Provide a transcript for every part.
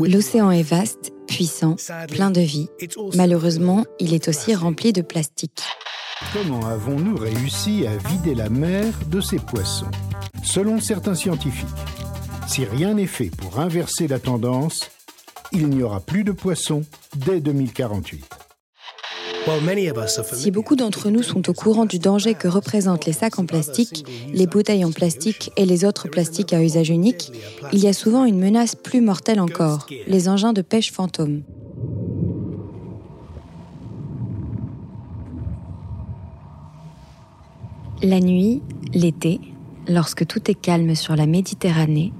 L'océan est vaste, puissant, plein de vie. Malheureusement, il est aussi rempli de plastique. Comment avons-nous réussi à vider la mer de ces poissons? Selon certains scientifiques, si rien n'est fait pour inverser la tendance, il n'y aura plus de poissons dès 2048. Si beaucoup d'entre nous sont au courant du danger que représentent les sacs en plastique, les bouteilles en plastique et les autres plastiques à usage unique, il y a souvent une menace plus mortelle encore, les engins de pêche fantômes. La nuit, l'été, lorsque tout est calme sur la Méditerranée,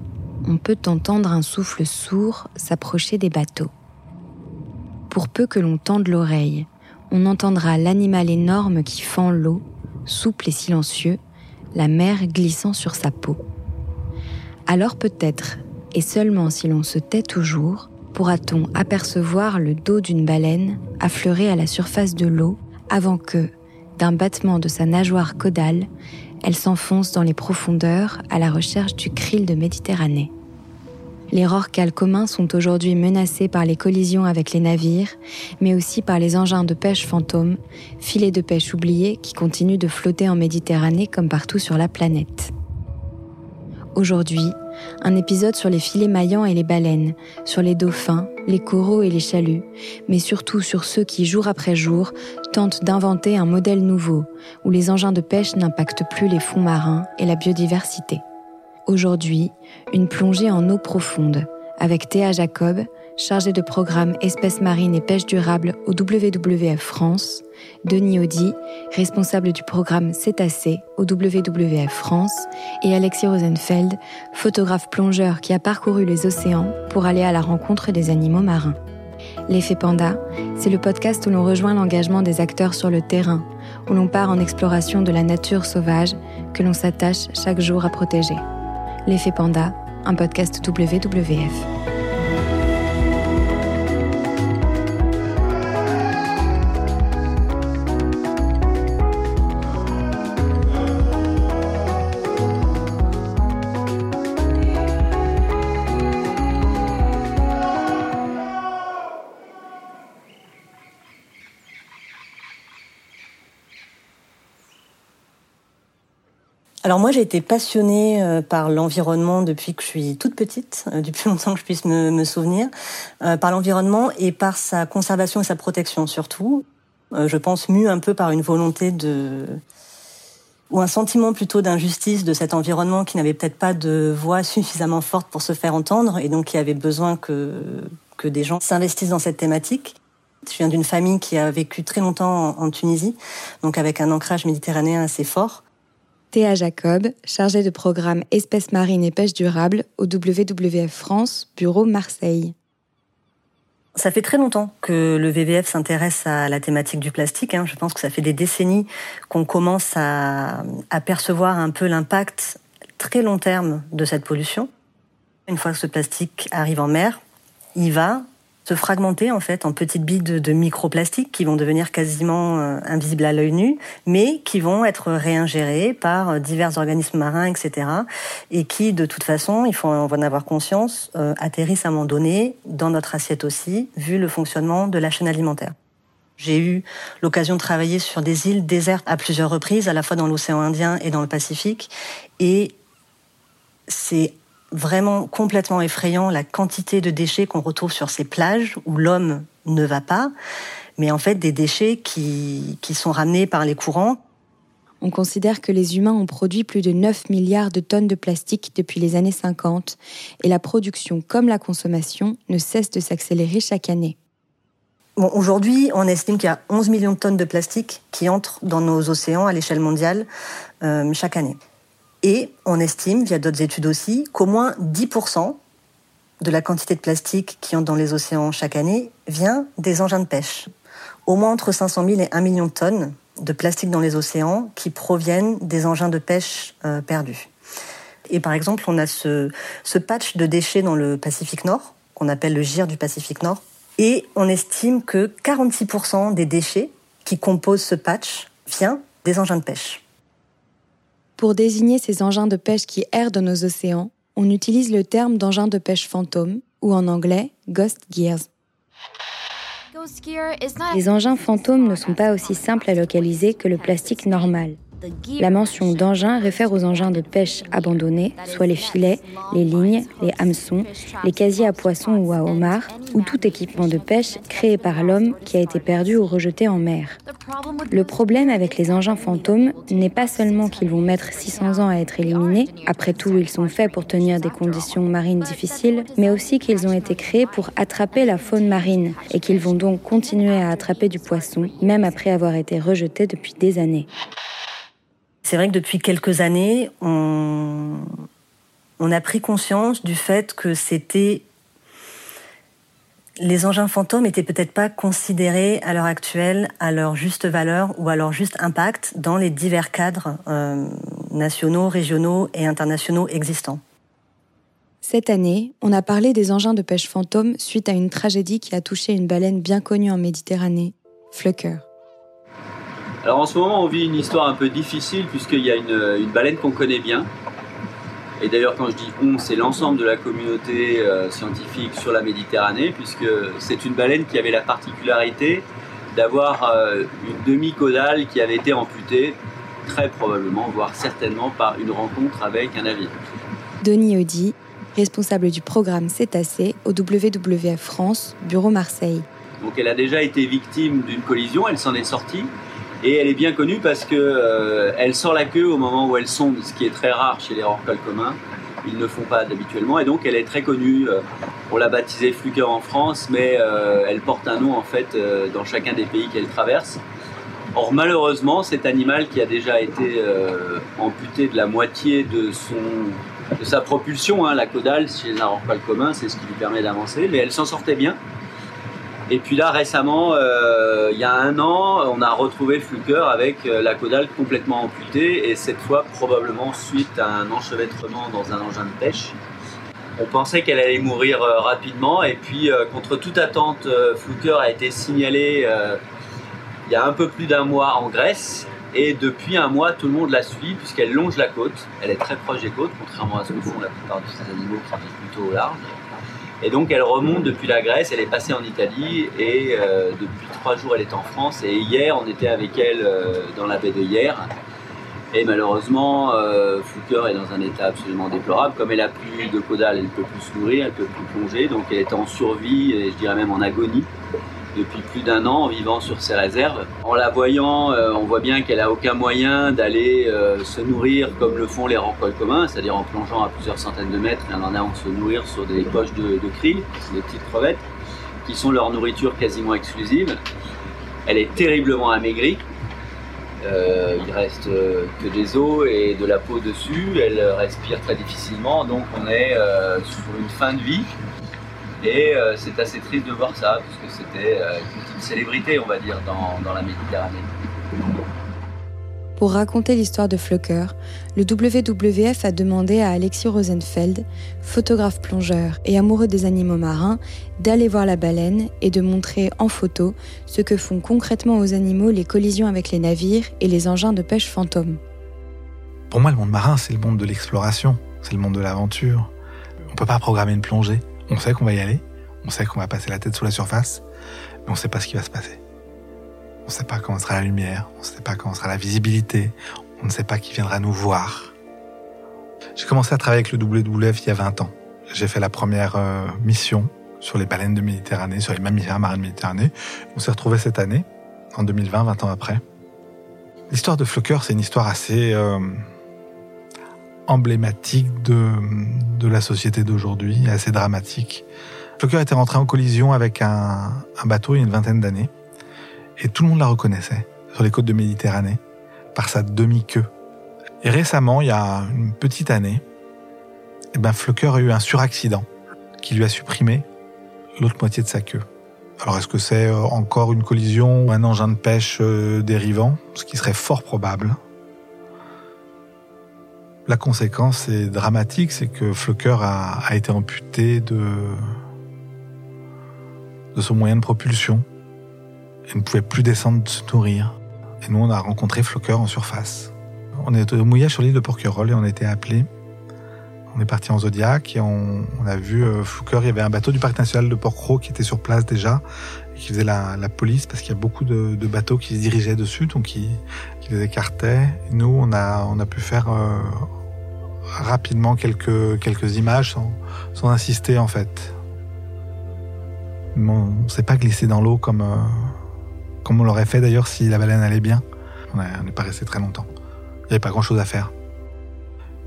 on peut entendre un souffle sourd s'approcher des bateaux. Pour peu que l'on tende l'oreille, on entendra l'animal énorme qui fend l'eau, souple et silencieux, la mer glissant sur sa peau. Alors peut-être, et seulement si l'on se tait toujours, pourra-t-on apercevoir le dos d'une baleine affleurer à la surface de l'eau avant que, d'un battement de sa nageoire caudale, elle s'enfonce dans les profondeurs à la recherche du krill de Méditerranée. Les rorquals communs sont aujourd'hui menacés par les collisions avec les navires, mais aussi par les engins de pêche fantômes, filets de pêche oubliés qui continuent de flotter en Méditerranée comme partout sur la planète. Aujourd'hui, un épisode sur les filets maillants et les baleines, sur les dauphins, les coraux et les chaluts, mais surtout sur ceux qui, jour après jour, tentent d'inventer un modèle nouveau, où les engins de pêche n'impactent plus les fonds marins et la biodiversité. Aujourd'hui, une plongée en eau profonde avec Théa Jacob, chargée de programme espèces marines et pêche durable au WWF France, Denis Audi, responsable du programme Cétacé au WWF France, et Alexis Rosenfeld, photographe plongeur qui a parcouru les océans pour aller à la rencontre des animaux marins. L'effet panda, c'est le podcast où l'on rejoint l'engagement des acteurs sur le terrain, où l'on part en exploration de la nature sauvage que l'on s'attache chaque jour à protéger. L'effet panda, un podcast WWF. Alors moi j'ai été passionnée euh, par l'environnement depuis que je suis toute petite, euh, depuis longtemps que je puisse me, souvenir, euh, par l'environnement et par sa conservation et sa protection surtout. Je pense mu un peu par une volonté de ou un sentiment plutôt d'injustice de cet environnement qui n'avait peut-être pas de voix suffisamment forte pour se faire entendre et donc qui avait besoin que que des gens s'investissent dans cette thématique. Je viens d'une famille qui a vécu très longtemps en Tunisie, donc avec un ancrage méditerranéen assez fort. Théa Jacob, chargée de programme Espèces marines et pêche durable au WWF France, bureau Marseille. Ça fait très longtemps que le VVF s'intéresse à la thématique du plastique. Hein. Je pense que ça fait des décennies qu'on commence à, percevoir un peu l'impact très long terme de cette pollution. Une fois que ce plastique arrive en mer, il va se fragmenter en fait en petites billes de, de microplastiques qui vont devenir quasiment euh, invisibles à l'œil nu, mais qui vont être réingérées par euh, divers organismes marins, etc. Et qui, de toute façon, il faut en avoir conscience, euh, atterrissent à un moment donné dans notre assiette aussi, vu le fonctionnement de la chaîne alimentaire. J'ai eu l'occasion de travailler sur des îles désertes à plusieurs reprises, à la fois dans l'océan Indien et dans le Pacifique, et c'est vraiment complètement effrayant la quantité de déchets qu'on retrouve sur ces plages où l'homme ne va pas, mais en fait des déchets qui, qui sont ramenés par les courants. On considère que les humains ont produit plus de 9 milliards de tonnes de plastique depuis les années 50 et la production comme la consommation ne cesse de s'accélérer chaque année. Bon, Aujourd'hui, on estime qu'il y a 11 millions de tonnes de plastique qui entrent dans nos océans à l'échelle mondiale euh, chaque année. Et on estime, via d'autres études aussi, qu'au moins 10% de la quantité de plastique qui entre dans les océans chaque année vient des engins de pêche. Au moins entre 500 000 et 1 million de tonnes de plastique dans les océans qui proviennent des engins de pêche euh, perdus. Et par exemple, on a ce, patch de déchets dans le Pacifique Nord, qu'on appelle le GIR du Pacifique Nord, et on estime que 46% des déchets qui composent ce patch vient des engins de pêche. Pour désigner ces engins de pêche qui errent dans nos océans, on utilise le terme d'engin de pêche fantôme, ou en anglais Ghost Gears. Les engins fantômes ne sont pas aussi simples à localiser que le plastique normal. La mention d'engin réfère aux engins de pêche abandonnés, soit les filets, les lignes, les hameçons, les casiers à poissons ou à homards, ou tout équipement de pêche créé par l'homme qui a été perdu ou rejeté en mer. Le problème avec les engins fantômes n'est pas seulement qu'ils vont mettre 600 ans à être éliminés, après tout ils sont faits pour tenir des conditions marines difficiles, mais aussi qu'ils ont été créés pour attraper la faune marine et qu'ils vont donc continuer à attraper du poisson, même après avoir été rejetés depuis des années. C'est vrai que depuis quelques années, on, a pris conscience du fait que c'était les engins fantômes n'étaient peut-être pas considérés à l'heure actuelle à leur juste valeur ou à leur juste impact dans les divers cadres euh, nationaux, régionaux et internationaux existants. Cette année, on a parlé des engins de pêche fantômes suite à une tragédie qui a touché une baleine bien connue en Méditerranée, Flucker. Alors en ce moment, on vit une histoire un peu difficile puisqu'il y a une, baleine qu'on connaît bien. Et d'ailleurs, quand je dis on, c'est l'ensemble de la communauté euh, scientifique sur la Méditerranée, puisque c'est une baleine qui avait la particularité d'avoir euh, une demi-caudale qui avait été amputée, très probablement, voire certainement par une rencontre avec un navire. Denis Audi, responsable du programme Cétacé au WWF France, Bureau Marseille. Donc elle a déjà été victime d'une collision, elle s'en est sortie. Et elle est bien connue parce que euh, elle sort la queue au moment où elle sonde, ce qui est très rare chez les rorquals communs. Ils ne font pas habituellement et donc elle est très connue. Euh, on l'a baptisée Fluker en France, mais euh, elle porte un nom en fait dans chacun des pays qu'elle traverse. Or malheureusement, cet animal qui a déjà été amputé de la moitié de son de sa propulsion, hein, la caudale chez un rorqual commun, c'est ce qui lui permet d'avancer, mais elle s'en sortait bien. Et puis là, récemment, euh, il y a un an, on a retrouvé Fluker avec euh, la caudale complètement amputée et cette fois probablement suite à un enchevêtrement dans un engin de pêche. On pensait qu'elle allait mourir euh, rapidement et puis contre toute attente, Fluker a été signalé il y a un peu plus d'un mois en Grèce et depuis un mois, tout le monde la suit puisqu'elle longe la côte. Elle est très proche des côtes, contrairement à ce que font la plupart de ces animaux qui vivent plutôt au large. Et donc elle remonte depuis la Grèce, elle est passée en Italie et euh, depuis trois jours elle est en France. Et hier on était avec elle euh, dans la baie de Hier. Et malheureusement, euh, est dans un état absolument déplorable. Comme elle a plus de caudale, elle ne peut plus se nourrir, elle ne peut plus plonger. Donc elle est en survie et je dirais même en agonie depuis plus d'un an vivant sur ses réserves. En la voyant, euh, on voit bien qu'elle a aucun moyen d'aller euh, se nourrir comme le font les rencoles communs, c'est-à-dire en plongeant à plusieurs centaines de mètres et en allant se nourrir sur des poches de, de krill, des petites crevettes, qui sont leur nourriture quasiment exclusive. Elle est terriblement amaigrie. Euh, il reste que des os et de la peau dessus. Elle respire très difficilement, donc on est sur une fin de vie et euh, c'est assez triste de voir ça, parce que c'était euh, une célébrité, on va dire, dans, la Méditerranée. Pour raconter l'histoire de Flucker, le WWF a demandé à Alexis Rosenfeld, photographe plongeur et amoureux des animaux marins, d'aller voir la baleine et de montrer en photo ce que font concrètement aux animaux les collisions avec les navires et les engins de pêche fantômes. Pour moi, le monde marin, c'est le monde de l'exploration, c'est le monde de l'aventure. On ne peut pas programmer une plongée. On sait qu'on va y aller, on sait qu'on va passer la tête sous la surface, mais on ne sait pas ce qui va se passer. On ne sait pas comment sera la lumière, on ne sait pas comment sera la visibilité, on ne sait pas qui viendra nous voir. J'ai commencé à travailler avec le WWF il y a 20 ans. J'ai fait la première euh, mission sur les baleines de Méditerranée, sur les mammifères marins de Méditerranée. On s'est retrouvé cette année, en 2020, 20 ans après. L'histoire de Flocker, c'est une histoire assez euh, emblématique de, de la société d'aujourd'hui, assez dramatique. Flocker était rentré en collision avec un, un bateau il y a une vingtaine d'années, et tout le monde la reconnaissait sur les côtes de Méditerranée par sa demi-queue. Et récemment, il y a une petite année, eh ben Flocker a eu un suraccident qui lui a supprimé l'autre moitié de sa queue. Alors est-ce que c'est euh, encore une collision ou un engin de pêche euh, dérivant? Ce qui serait fort probable. La conséquence est dramatique, c'est que Flocker a, été amputé de, de son moyen de propulsion et ne pouvait plus descendre de se nourrir. Et nous, on a rencontré Flocker en surface. On est au mouillage sur l'île de Porquerolles et on a été appelé. On est parti en Zodiac et on, a vu euh, Il y avait un bateau du parc national de Port-Cros qui était sur place déjà qui faisait la, police parce qu'il y a beaucoup de, bateaux qui se dirigeaient dessus, donc qui, les écartaient. nous, on a, on a pu faire euh, rapidement quelques, quelques images sans, insister en fait. on ne s'est pas glissé dans l'eau comme, euh, comme on l'aurait fait d'ailleurs si la baleine allait bien. On n'est pas resté très longtemps. Il n'y avait pas grand chose à faire.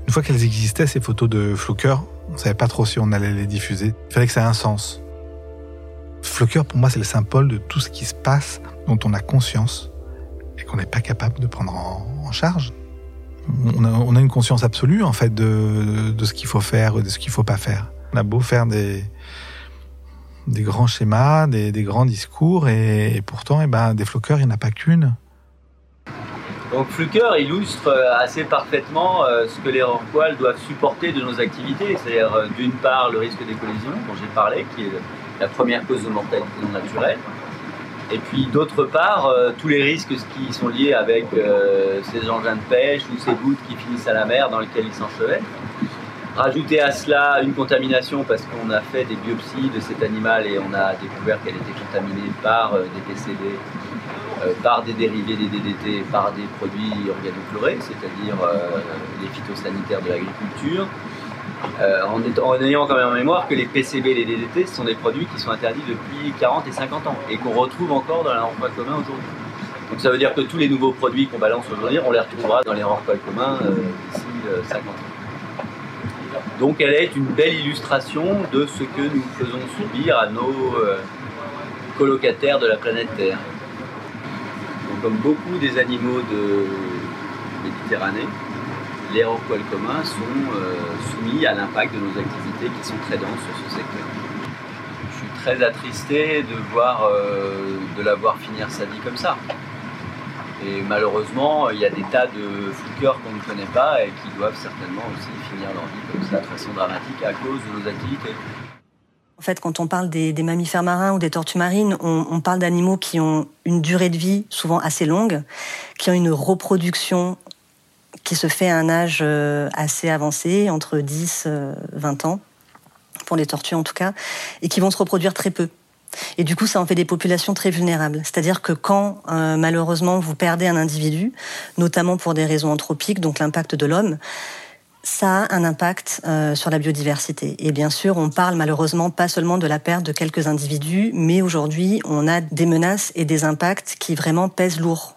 Une fois qu'elles existaient, ces photos de Flocker, on ne savait pas trop si on allait les diffuser. Il fallait que ça ait un sens. Flocker, pour moi, c'est le symbole de tout ce qui se passe, dont on a conscience et qu'on n'est pas capable de prendre en, charge. On a, une conscience absolue, en fait, de, ce qu'il faut faire et de ce qu'il ne faut pas faire. On a beau faire des, des grands schémas, des, grands discours, et, pourtant, eh ben, des floqueurs, il n'y en a pas qu'une. Donc illustre euh, assez parfaitement euh, ce que les rorquals doivent supporter de nos activités, c'est-à-dire euh, d'une part le risque des collisions dont j'ai parlé, qui est la première cause de mortalité non naturelle, et puis d'autre part tous les risques qui sont liés avec ces engins de pêche ou ces gouttes qui finissent à la mer dans lesquelles ils s'enchevêtrent. Rajouter à cela une contamination parce qu'on a fait des biopsies de cet animal et on a découvert qu'elle était contaminée par des PCB euh, par des dérivés des DDT, par des produits organochlorés, c'est-à-dire euh, les phytosanitaires de l'agriculture, euh, en, ayant quand même en mémoire que les PCB et les DDT sont des produits qui sont interdits depuis 40 et 50 ans et qu'on retrouve encore dans l'emploi commun aujourd'hui. Donc ça veut dire que tous les nouveaux produits qu'on balance aujourd'hui, on les retrouvera dans les emploi communs d'ici 50 ans. Donc elle est une belle illustration de ce que nous faisons subir à nos colocataires de la planète Terre comme beaucoup des animaux de Méditerranée, les rorquals communs sont euh, soumis à l'impact de nos activités qui sont très denses sur ce secteur. Je suis très attristé de voir, euh, de la voir finir sa vie comme ça. Et malheureusement, il y a des tas de flickers qu'on ne connaît pas et qui doivent certainement aussi finir leur vie comme ça de façon dramatique à cause de nos activités. En fait, quand on parle des, mammifères marins ou des tortues marines, on, parle d'animaux qui ont une durée de vie souvent assez longue, qui ont une reproduction qui se fait à un âge euh, assez avancé, entre 10 20 euh, ans, pour les tortues en tout cas, et qui vont se reproduire très peu. Et du coup, ça en fait des populations très vulnérables. C'est-à-dire que quand, euh, malheureusement, vous perdez un individu, notamment pour des raisons anthropiques, donc l'impact de l'homme, ça a un impact sur la biodiversité. Et bien sûr, on parle malheureusement pas seulement de la perte de quelques individus, mais aujourd'hui, on a des menaces et des impacts qui vraiment pèsent lourd.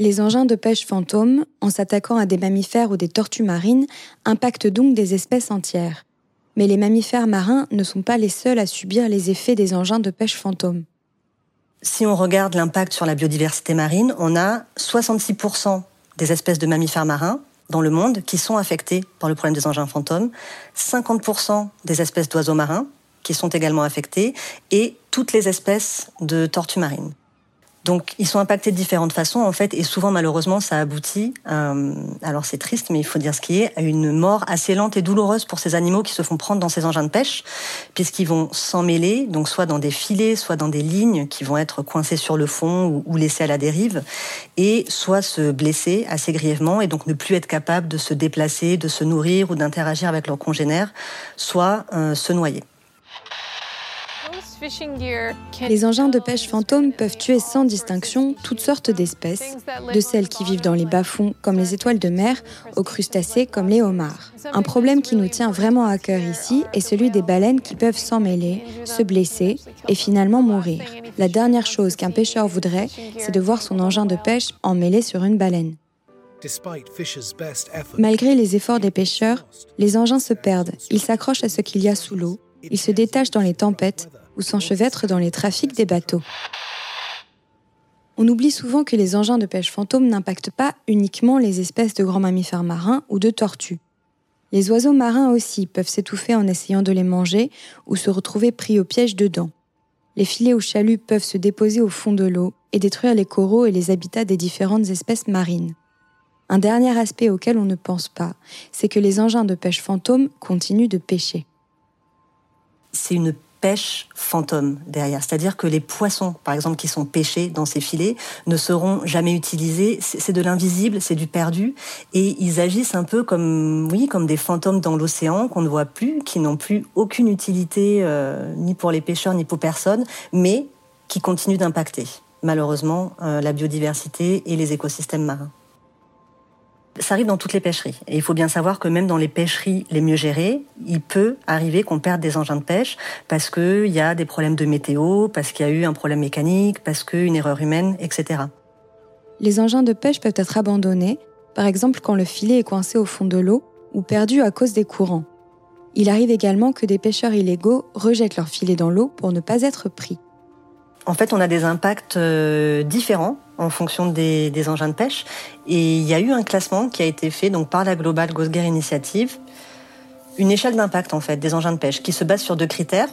Les engins de pêche fantômes, en s'attaquant à des mammifères ou des tortues marines, impactent donc des espèces entières. Mais les mammifères marins ne sont pas les seuls à subir les effets des engins de pêche fantômes. Si on regarde l'impact sur la biodiversité marine, on a 66% des espèces de mammifères marins dans le monde qui sont affectés par le problème des engins fantômes, 50% des espèces d'oiseaux marins qui sont également affectées et toutes les espèces de tortues marines. Donc ils sont impactés de différentes façons en fait et souvent malheureusement ça aboutit, euh, alors c'est triste mais il faut dire ce qui est, à une mort assez lente et douloureuse pour ces animaux qui se font prendre dans ces engins de pêche puisqu'ils vont s'emmêler donc soit dans des filets, soit dans des lignes qui vont être coincées sur le fond ou, ou laissées à la dérive et soit se blesser assez grièvement et donc ne plus être capable de se déplacer, de se nourrir ou d'interagir avec leurs congénères, soit euh, se noyer. Les engins de pêche fantômes peuvent tuer sans distinction toutes sortes d'espèces, de celles qui vivent dans les bas-fonds comme les étoiles de mer aux crustacés comme les homards. Un problème qui nous tient vraiment à cœur ici est celui des baleines qui peuvent s'en mêler, se blesser et finalement mourir. La dernière chose qu'un pêcheur voudrait, c'est de voir son engin de pêche emmêlé sur une baleine. Malgré les efforts des pêcheurs, les engins se perdent, ils s'accrochent à ce qu'il y a sous l'eau, ils se détachent dans les tempêtes ou s'enchevêtrent dans les trafics des bateaux. On oublie souvent que les engins de pêche fantômes n'impactent pas uniquement les espèces de grands mammifères marins ou de tortues. Les oiseaux marins aussi peuvent s'étouffer en essayant de les manger ou se retrouver pris au piège dedans. Les filets ou chaluts peuvent se déposer au fond de l'eau et détruire les coraux et les habitats des différentes espèces marines. Un dernier aspect auquel on ne pense pas, c'est que les engins de pêche fantômes continuent de pêcher. C'est une pêche fantôme derrière. C'est-à-dire que les poissons, par exemple, qui sont pêchés dans ces filets, ne seront jamais utilisés. C'est de l'invisible, c'est du perdu. Et ils agissent un peu comme, oui, comme des fantômes dans l'océan qu'on ne voit plus, qui n'ont plus aucune utilité, euh, ni pour les pêcheurs, ni pour personne, mais qui continuent d'impacter, malheureusement, euh, la biodiversité et les écosystèmes marins. Ça arrive dans toutes les pêcheries. Et il faut bien savoir que même dans les pêcheries les mieux gérées, il peut arriver qu'on perde des engins de pêche parce qu'il y a des problèmes de météo, parce qu'il y a eu un problème mécanique, parce qu'une erreur humaine, etc. Les engins de pêche peuvent être abandonnés, par exemple quand le filet est coincé au fond de l'eau ou perdu à cause des courants. Il arrive également que des pêcheurs illégaux rejettent leur filet dans l'eau pour ne pas être pris. En fait, on a des impacts euh, différents en fonction des, engins de pêche. Et il y a eu un classement qui a été fait donc par la Global Ghost Gear Initiative, une échelle d'impact en fait des engins de pêche qui se base sur deux critères.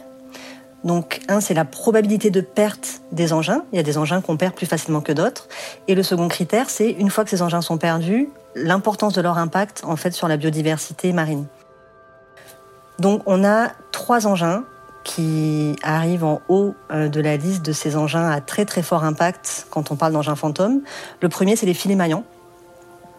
Donc un, c'est la probabilité de perte des engins. Il y a des engins qu'on perd plus facilement que d'autres. Et le second critère, c'est une fois que ces engins sont perdus, l'importance de leur impact en fait sur la biodiversité marine. Donc on a trois engins qui arrivent en haut euh, de la liste de ces engins à très très fort impact quand on parle d'engins fantômes. Le premier, c'est les filets maillants.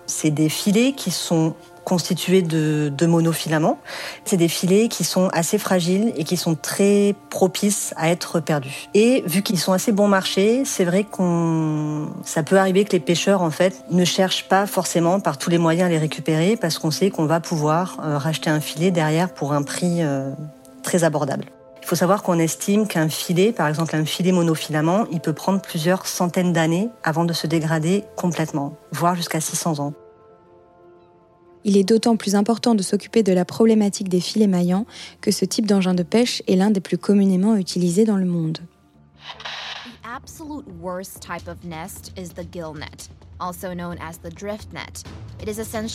C'est des filets qui sont constitués de, de monofilaments. C'est des filets qui sont assez fragiles et qui sont très propices à être perdus. Et vu qu'ils sont assez bon marché, c'est vrai qu'on, ça peut arriver que les pêcheurs en fait ne cherchent pas forcément par tous les moyens à les récupérer parce qu'on sait qu'on va pouvoir euh, racheter un filet derrière pour un prix euh, très abordable. Il faut savoir qu'on estime qu'un filet, par exemple un filet monofilament, il peut prendre plusieurs centaines d'années avant de se dégrader complètement, voire jusqu'à 600 ans. Il est d'autant plus important de s'occuper de la problématique des filets maillants que ce type d'engin de pêche est l'un des plus communément utilisés dans le monde.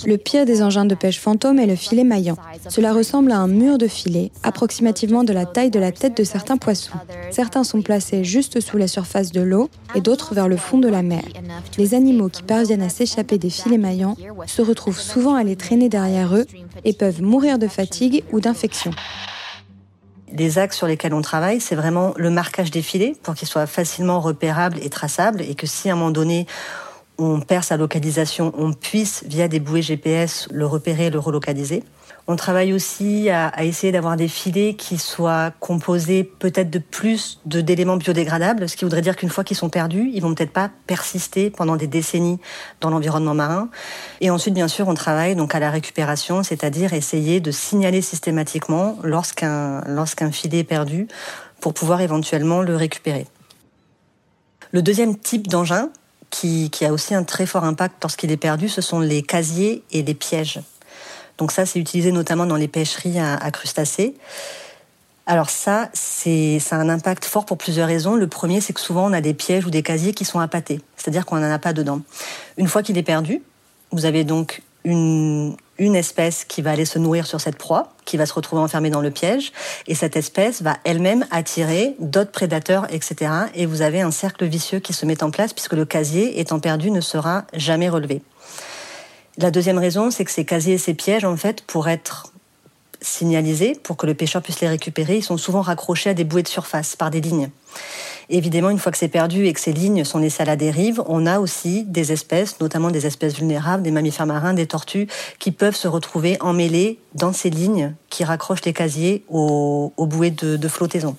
Le pire des engins de pêche fantôme est le filet maillant. Cela ressemble à un mur de filet, approximativement de la taille de la tête de certains poissons. Certains sont placés juste sous la surface de l'eau et d'autres vers le fond de la mer. Les animaux qui parviennent à s'échapper des filets maillants se retrouvent souvent à les traîner derrière eux et peuvent mourir de fatigue ou d'infection les axes sur lesquels on travaille, c'est vraiment le marquage des filets pour qu'ils soient facilement repérables et traçables et que si à un moment donné on perd sa localisation, on puisse, via des bouées GPS, le repérer et le relocaliser. On travaille aussi à, essayer d'avoir des filets qui soient composés peut-être de plus d'éléments biodégradables, ce qui voudrait dire qu'une fois qu'ils sont perdus, ils vont peut-être pas persister pendant des décennies dans l'environnement marin. Et ensuite, bien sûr, on travaille donc à la récupération, c'est-à-dire essayer de signaler systématiquement lorsqu'un lorsqu'un filet est perdu pour pouvoir éventuellement le récupérer. Le deuxième type d'engin, qui, a aussi un très fort impact lorsqu'il est perdu, ce sont les casiers et les pièges. Donc ça, c'est utilisé notamment dans les pêcheries à, crustacés. Alors ça, c'est ça un impact fort pour plusieurs raisons. Le premier, c'est que souvent on a des pièges ou des casiers qui sont appâtés, c'est-à-dire qu'on n'en a pas dedans. Une fois qu'il est perdu, vous avez donc une, une espèce qui va aller se nourrir sur cette proie, qui va se retrouver enfermée dans le piège, et cette espèce va elle-même attirer d'autres prédateurs, etc. Et vous avez un cercle vicieux qui se met en place puisque le casier, étant perdu, ne sera jamais relevé. La deuxième raison, c'est que ces casiers et ces pièges, en fait, pour être signalisés, pour que le pêcheur puisse les récupérer, ils sont souvent raccrochés à des bouées de surface par des lignes évidemment, une fois que c'est perdu et que ces lignes sont laissées à la dérive, on a aussi des espèces, notamment des espèces vulnérables, des mammifères marins, des tortues, qui peuvent se retrouver emmêlées dans ces lignes qui raccrochent les casiers aux, bouées de, de flottaison.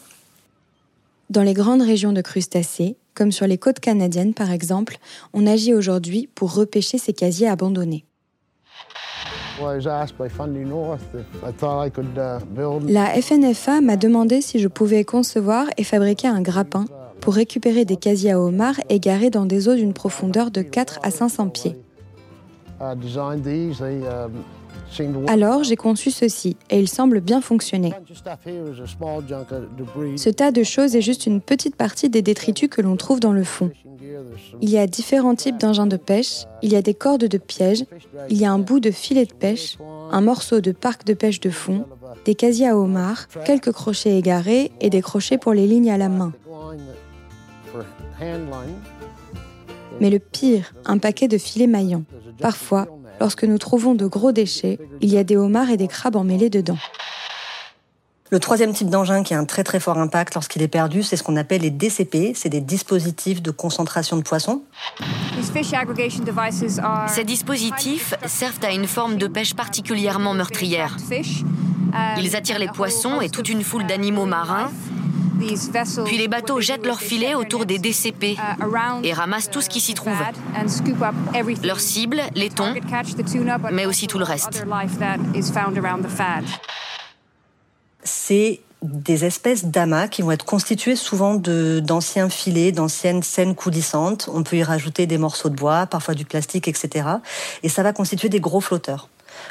Dans les grandes régions de crustacés, comme sur les côtes canadiennes par exemple, on agit aujourd'hui pour repêcher ces casiers abandonnés. La FNFA m'a demandé si je pouvais concevoir et fabriquer un grappin pour récupérer des casiers à homards égarés dans des eaux d'une profondeur de 4 à 500 pieds. Alors j'ai conçu ceci et il semble bien fonctionner. Ce tas de choses est juste une petite partie des détritus que l'on trouve dans le fond. Il y a différents types d'engins de pêche, il y a des cordes de piège, il y a un bout de filet de pêche, un morceau de parc de pêche de fond, des casiers à homard, quelques crochets égarés et des crochets pour les lignes à la main. Mais le pire, un paquet de filets maillants. Parfois, lorsque nous trouvons de gros déchets, il y a des homards et des crabes emmêlés dedans. Le troisième type d'engin qui a un très très fort impact lorsqu'il est perdu, c'est ce qu'on appelle les DCP, c'est des dispositifs de concentration de poissons. Ces dispositifs servent à une forme de pêche particulièrement meurtrière. Ils attirent les poissons et toute une foule d'animaux marins puis les bateaux jettent leurs filets autour des DCP et ramassent tout ce qui s'y trouve. Leur cible, les thons, mais aussi tout le reste. C'est des espèces d'amas qui vont être constitués souvent d'anciens filets, d'anciennes scènes coulissantes. On peut y rajouter des morceaux de bois, parfois du plastique, etc. Et ça va constituer des gros flotteurs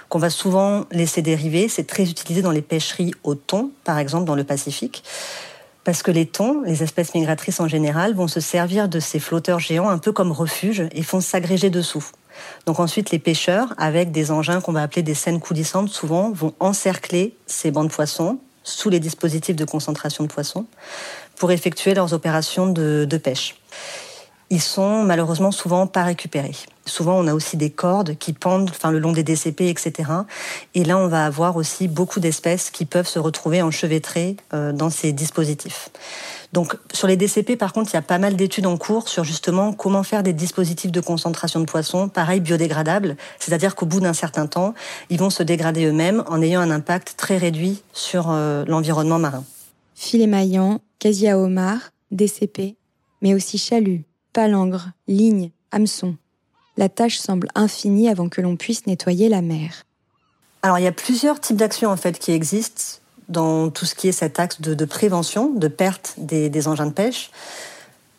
qu'on va souvent laisser dériver. C'est très utilisé dans les pêcheries au thon, par exemple dans le Pacifique parce que les thons, les espèces migratrices en général, vont se servir de ces flotteurs géants un peu comme refuge et font s'agréger dessous. Donc ensuite, les pêcheurs, avec des engins qu'on va appeler des scènes coulissantes, souvent vont encercler ces bancs de poissons sous les dispositifs de concentration de poissons pour effectuer leurs opérations de, de pêche ils sont malheureusement souvent pas récupérés. Souvent, on a aussi des cordes qui pendent enfin, le long des DCP, etc. Et là, on va avoir aussi beaucoup d'espèces qui peuvent se retrouver enchevêtrées euh, dans ces dispositifs. Donc, sur les DCP, par contre, il y a pas mal d'études en cours sur justement comment faire des dispositifs de concentration de poissons, pareil, biodégradables. C'est-à-dire qu'au bout d'un certain temps, ils vont se dégrader eux-mêmes en ayant un impact très réduit sur euh, l'environnement marin. Filet maillant, casia homard, DCP, mais aussi chalut, palangre, ligne, hameçon. La tâche semble infinie avant que l'on puisse nettoyer la mer. Alors il y a plusieurs types d'actions en fait qui existent dans tout ce qui est cet axe de, prévention, de perte des, engins de pêche.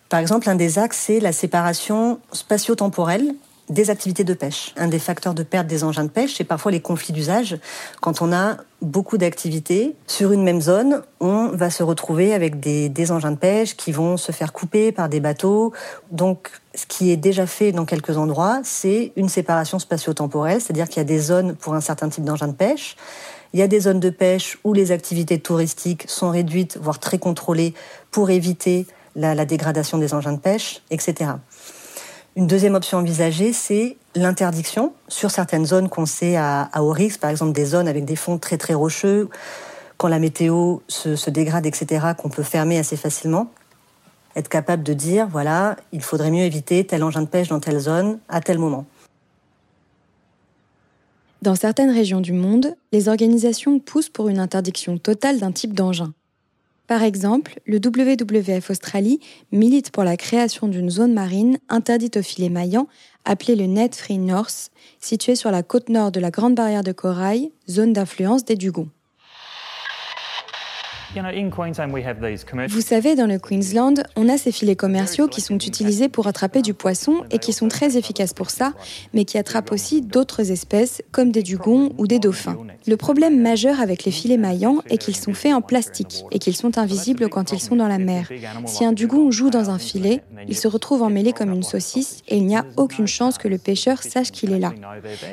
Par exemple, un des axes, c'est la séparation spatio-temporelle des activités de pêche. Un des facteurs de perte des engins de pêche, c'est parfois les conflits d'usage. Quand on a beaucoup d'activités sur une même zone, on va se retrouver avec des, engins de pêche qui vont se faire couper par des bateaux. Donc, ce qui est déjà fait dans quelques endroits, c'est une séparation spatio-temporelle, c'est-à-dire qu'il y a des zones pour un certain type d'engins de pêche. Il y a des zones de pêche où les activités touristiques sont réduites, voire très contrôlées, pour éviter la dégradation des engins de pêche, etc. Une deuxième option envisagée, c'est l'interdiction sur certaines zones qu'on sait à, à par exemple des zones avec des fonds très très rocheux, quand la météo se dégrade, etc., qu'on peut fermer assez facilement. Être capable de dire, voilà, il faudrait mieux éviter tel engin de pêche dans telle zone à tel moment. Dans certaines régions du monde, les organisations poussent pour une interdiction totale d'un type d'engin. Par exemple, le WWF Australie milite pour la création d'une zone marine interdite aux filets maillants appelée le Net Free North, située sur la côte nord de la Grande Barrière de Corail, zone d'influence des Dugons. Vous savez, dans le Queensland, on a ces filets commerciaux qui sont utilisés pour attraper du poisson et qui sont très efficaces pour ça, mais qui attrapent aussi d'autres espèces comme des dugons ou des dauphins. Le problème majeur avec les filets maillants est qu'ils sont faits en plastique et qu'ils sont invisibles quand ils sont dans la mer. Si un dugon joue dans un filet, il se retrouve emmêlé comme une saucisse et il n'y a aucune chance que le pêcheur sache qu'il est là.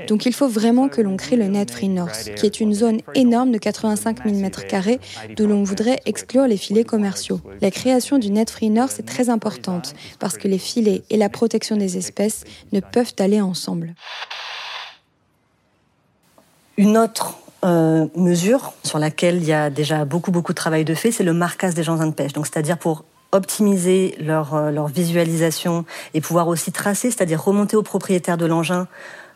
Donc il faut vraiment que l'on crée le Net Free North, qui est une zone énorme de 85 000 m2 d'où l'on voudrait exclure les filets commerciaux. La création du net free north est très importante parce que les filets et la protection des espèces ne peuvent aller ensemble. Une autre euh, mesure sur laquelle il y a déjà beaucoup beaucoup de travail de fait, c'est le marquage des engins de pêche. Donc c'est-à-dire pour optimiser leur, euh, leur visualisation et pouvoir aussi tracer, c'est-à-dire remonter au propriétaire de l'engin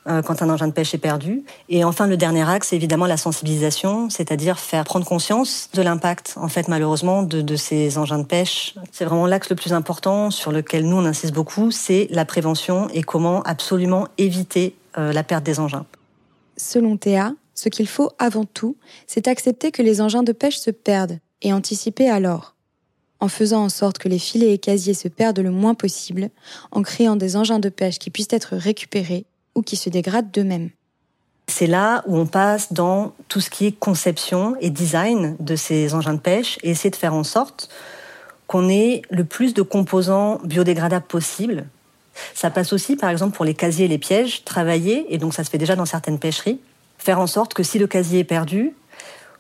euh, quand un engin de pêche est perdu. Et enfin, le dernier axe, c'est évidemment la sensibilisation, c'est-à-dire faire prendre conscience de l'impact, en fait, malheureusement, de, de ces engins de pêche. C'est vraiment l'axe le plus important sur lequel nous, on insiste beaucoup, c'est la prévention et comment absolument éviter euh, la perte des engins. Selon Théa, ce qu'il faut avant tout, c'est accepter que les engins de pêche se perdent et anticiper alors en faisant en sorte que les filets et casiers se perdent le moins possible, en créant des engins de pêche qui puissent être récupérés ou qui se dégradent d'eux-mêmes. C'est là où on passe dans tout ce qui est conception et design de ces engins de pêche et essayer de faire en sorte qu'on ait le plus de composants biodégradables possible. Ça passe aussi, par exemple, pour les casiers et les pièges, travailler, et donc ça se fait déjà dans certaines pêcheries, faire en sorte que si le casier est perdu,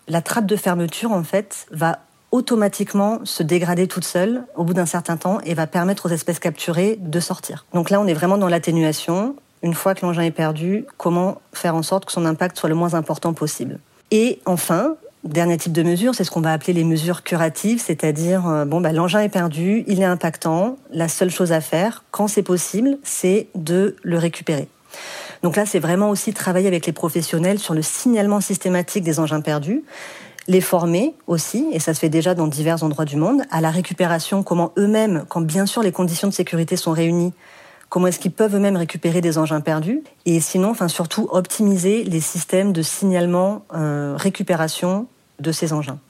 la trappe de fermeture, en fait, va automatiquement se dégrader toute seule au bout d'un certain temps et va permettre aux espèces capturées de sortir. Donc là, on est vraiment dans l'atténuation, une fois que l'engin est perdu, comment faire en sorte que son impact soit le moins important possible? Et enfin, Dernier type de mesure, c'est ce qu'on va appeler les mesures curatives, c'est-à-dire euh, bon bah l'engin est perdu, il est impactant, la seule chose à faire quand c'est possible, c'est de le récupérer. Donc là, c'est vraiment aussi travailler avec les professionnels sur le signalement systématique des engins perdus, les former aussi, et ça se fait déjà dans divers endroits du monde, à la récupération, comment eux-mêmes, quand bien sûr les conditions de sécurité sont réunies, comment est-ce qu'ils peuvent eux-mêmes récupérer des engins perdus, et sinon, enfin surtout, optimiser les systèmes de signalement, euh, récupération de ces engins.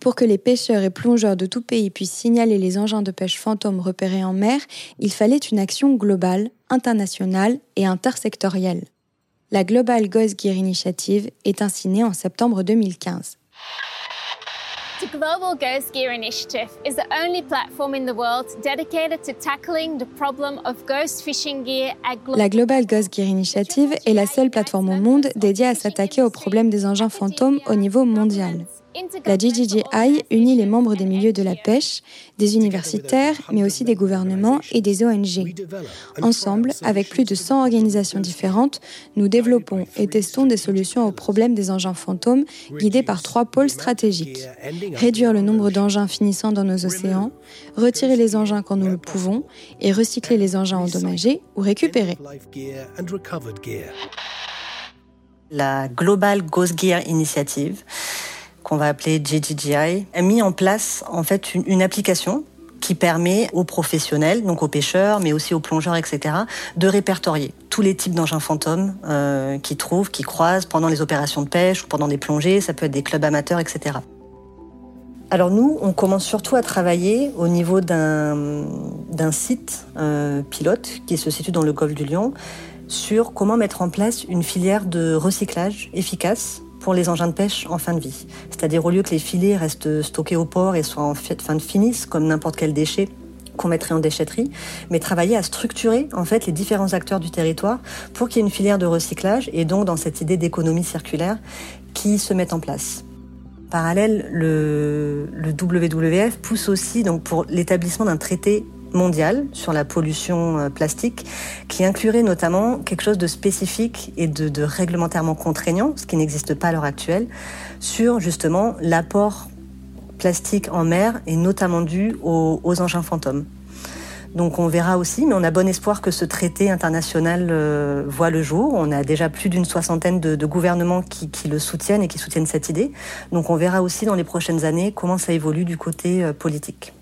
Pour que les pêcheurs et plongeurs de tout pays puissent signaler les engins de pêche fantômes repérés en mer, il fallait une action globale, internationale et intersectorielle. La Global Ghost Gear Initiative est ainsi née en septembre 2015. The Global Ghost Gear Initiative is the only platform in the world dedicated to tackling the problem of ghost fishing gear at La Global Ghost Gear Initiative est la seule plateforme au monde dédiée à s'attaquer au problème des engins fantômes au niveau mondial. La GGGI unit les membres des milieux de la pêche, des universitaires, mais aussi des gouvernements et des ONG. Ensemble, avec plus de 100 organisations différentes, nous développons et testons des solutions aux problèmes des engins fantômes guidés par trois pôles stratégiques. Réduire le nombre d'engins finissant dans nos océans, retirer les engins quand nous le pouvons et recycler les engins endommagés ou récupérés. La Global Ghost Gear Initiative qu'on va appeler JGGI, a mis en place en fait une, application qui permet aux professionnels, donc aux pêcheurs, mais aussi aux plongeurs, etc., de répertorier tous les types d'engins fantômes euh, qu'ils trouvent, qu'ils croisent pendant les opérations de pêche ou pendant des plongées. Ça peut être des clubs amateurs, etc. Alors nous, on commence surtout à travailler au niveau d'un site euh, pilote qui se situe dans le golfe du Lion sur comment mettre en place une filière de recyclage efficace pour les engins de pêche en fin de vie. C'est-à-dire au lieu que les filets restent stockés au port et soient en fin de finisse comme n'importe quel déchet qu'on mettrait en déchetterie, mais travailler à structurer en fait les différents acteurs du territoire pour qu'il y ait une filière de recyclage et donc dans cette idée d'économie circulaire qui se mette en place. Parallèle, le, WWF pousse aussi pour l'établissement d'un traité mondiale sur la pollution euh, plastique, qui inclurait notamment quelque chose de spécifique et de, réglementairement contraignant, ce qui n'existe pas à l'heure actuelle, sur justement l'apport plastique en mer et notamment dû aux, engins fantômes. Donc on verra aussi, mais on a bon espoir que ce traité international euh, voit le jour. On a déjà plus d'une soixantaine de, gouvernements qui, le soutiennent et qui soutiennent cette idée. Donc on verra aussi dans les prochaines années comment ça évolue du côté euh, politique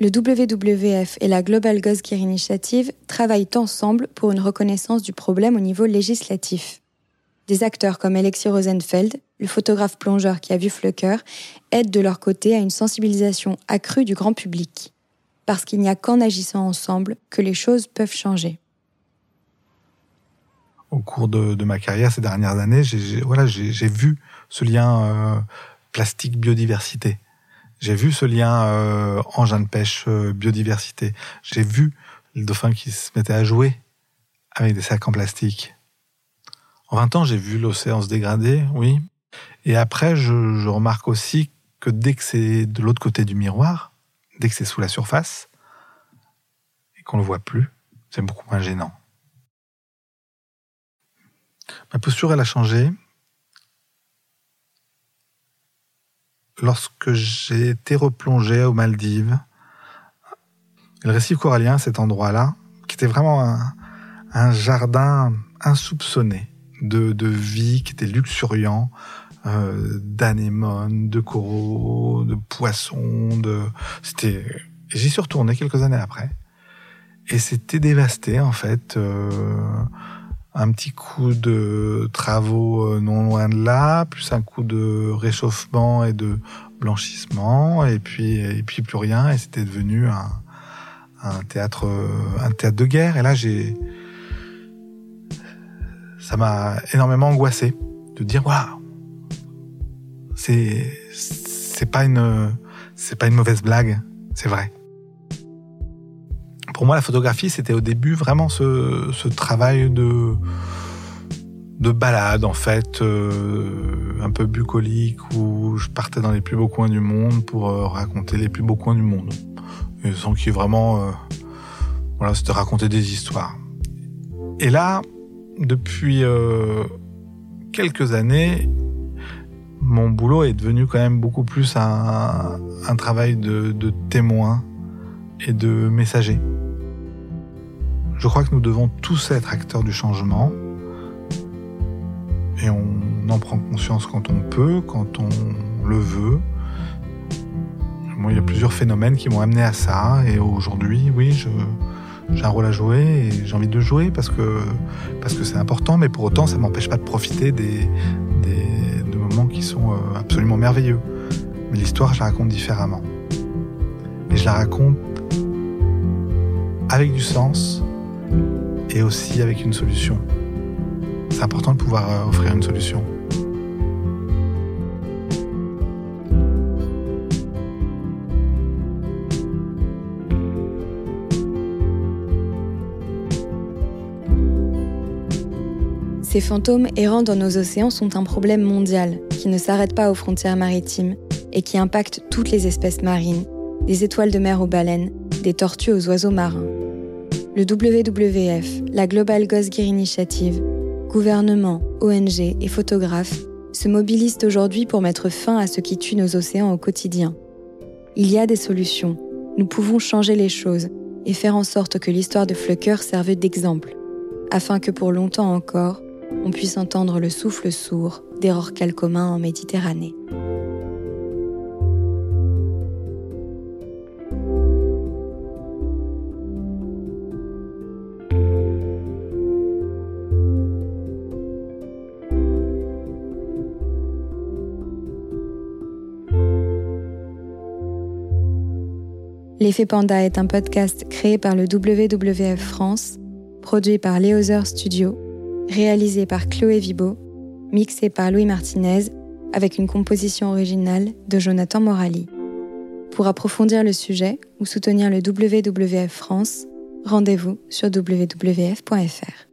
le WWF et la Global Ghost Gear Initiative travaillent ensemble pour une reconnaissance du problème au niveau législatif. Des acteurs comme Alexis Rosenfeld, le photographe plongeur qui a vu Flucker, aident de leur côté à une sensibilisation accrue du grand public. Parce qu'il n'y a qu'en agissant ensemble que les choses peuvent changer. Au cours de, ma carrière ces dernières années, j'ai vu ce lien euh, plastique-biodiversité. J'ai vu ce lien euh, engin de pêche, euh, biodiversité. J'ai vu le dauphin qui se mettait à jouer avec des sacs en plastique. En 20 ans, j'ai vu l'océan se dégrader, oui. Et après, je, je remarque aussi que dès que c'est de l'autre côté du miroir, dès que c'est sous la surface, et qu'on le voit plus, c'est beaucoup moins gênant. Ma posture, elle a changé. Lorsque j'ai été replongé aux Maldives, le récif corallien, cet endroit-là, qui était vraiment un, jardin insoupçonné de, vie, qui était luxuriant, euh, d'anémones, de coraux, de poissons, de... C'était... J'y suis retourné quelques années après. Et c'était dévasté, en fait. Euh, un petit coup de travaux euh, non loin de là, plus un coup de réchauffement et de blanchissement, et puis plus rien, et c'était devenu un, un théâtre un théâtre de guerre. Et là, j'ai ça m'a énormément angoissé de dire waouh, c'est pas une c'est pas une mauvaise blague, c'est vrai pour moi, la photographie, c'était au début vraiment ce, travail de de balade en fait, euh, un peu bucolique où je partais dans les plus beaux coins du monde pour euh, raconter les plus beaux coins du monde. Et sans qu'il y ait vraiment, euh, voilà, c'était raconter des histoires. Et là, depuis quelques années, mon boulot est devenu quand même beaucoup plus un, travail de témoin et de messager. Je crois que nous devons tous être acteurs du changement et on en prend conscience quand on peut, quand on le veut. Moi, il y a plusieurs phénomènes qui m'ont amené à ça et aujourd'hui, oui, j'ai un rôle à jouer et j'ai envie de jouer parce que parce que c'est important, mais pour autant, ça m'empêche pas de profiter des, des, moments qui sont euh, absolument merveilleux. Mais l'histoire, je la raconte différemment. Et je la raconte avec du sens et aussi avec une solution. C'est important de pouvoir euh, offrir une solution. Ces fantômes errants dans nos océans sont un problème mondial qui ne s'arrête pas aux frontières maritimes et qui impacte toutes les espèces marines, des étoiles de mer aux baleines, des tortues aux oiseaux marins. Le WWF, la Global Ghost Gear Initiative, gouvernements, ONG et photographes se mobilisent aujourd'hui pour mettre fin à ce qui tue nos océans au quotidien. Il y a des solutions. Nous pouvons changer les choses et faire en sorte que l'histoire de Flucker serve d'exemple, afin que pour longtemps encore, on puisse entendre le souffle sourd des rorquals communs en Méditerranée. L'effet Panda est un podcast créé par le WWF France, produit par Léozer Studio réalisé par Chloé Vibo, mixé par Louis Martinez, avec une composition originale de Jonathan Morali. Pour approfondir le sujet ou soutenir le WWF France, rendez-vous sur wwf.fr.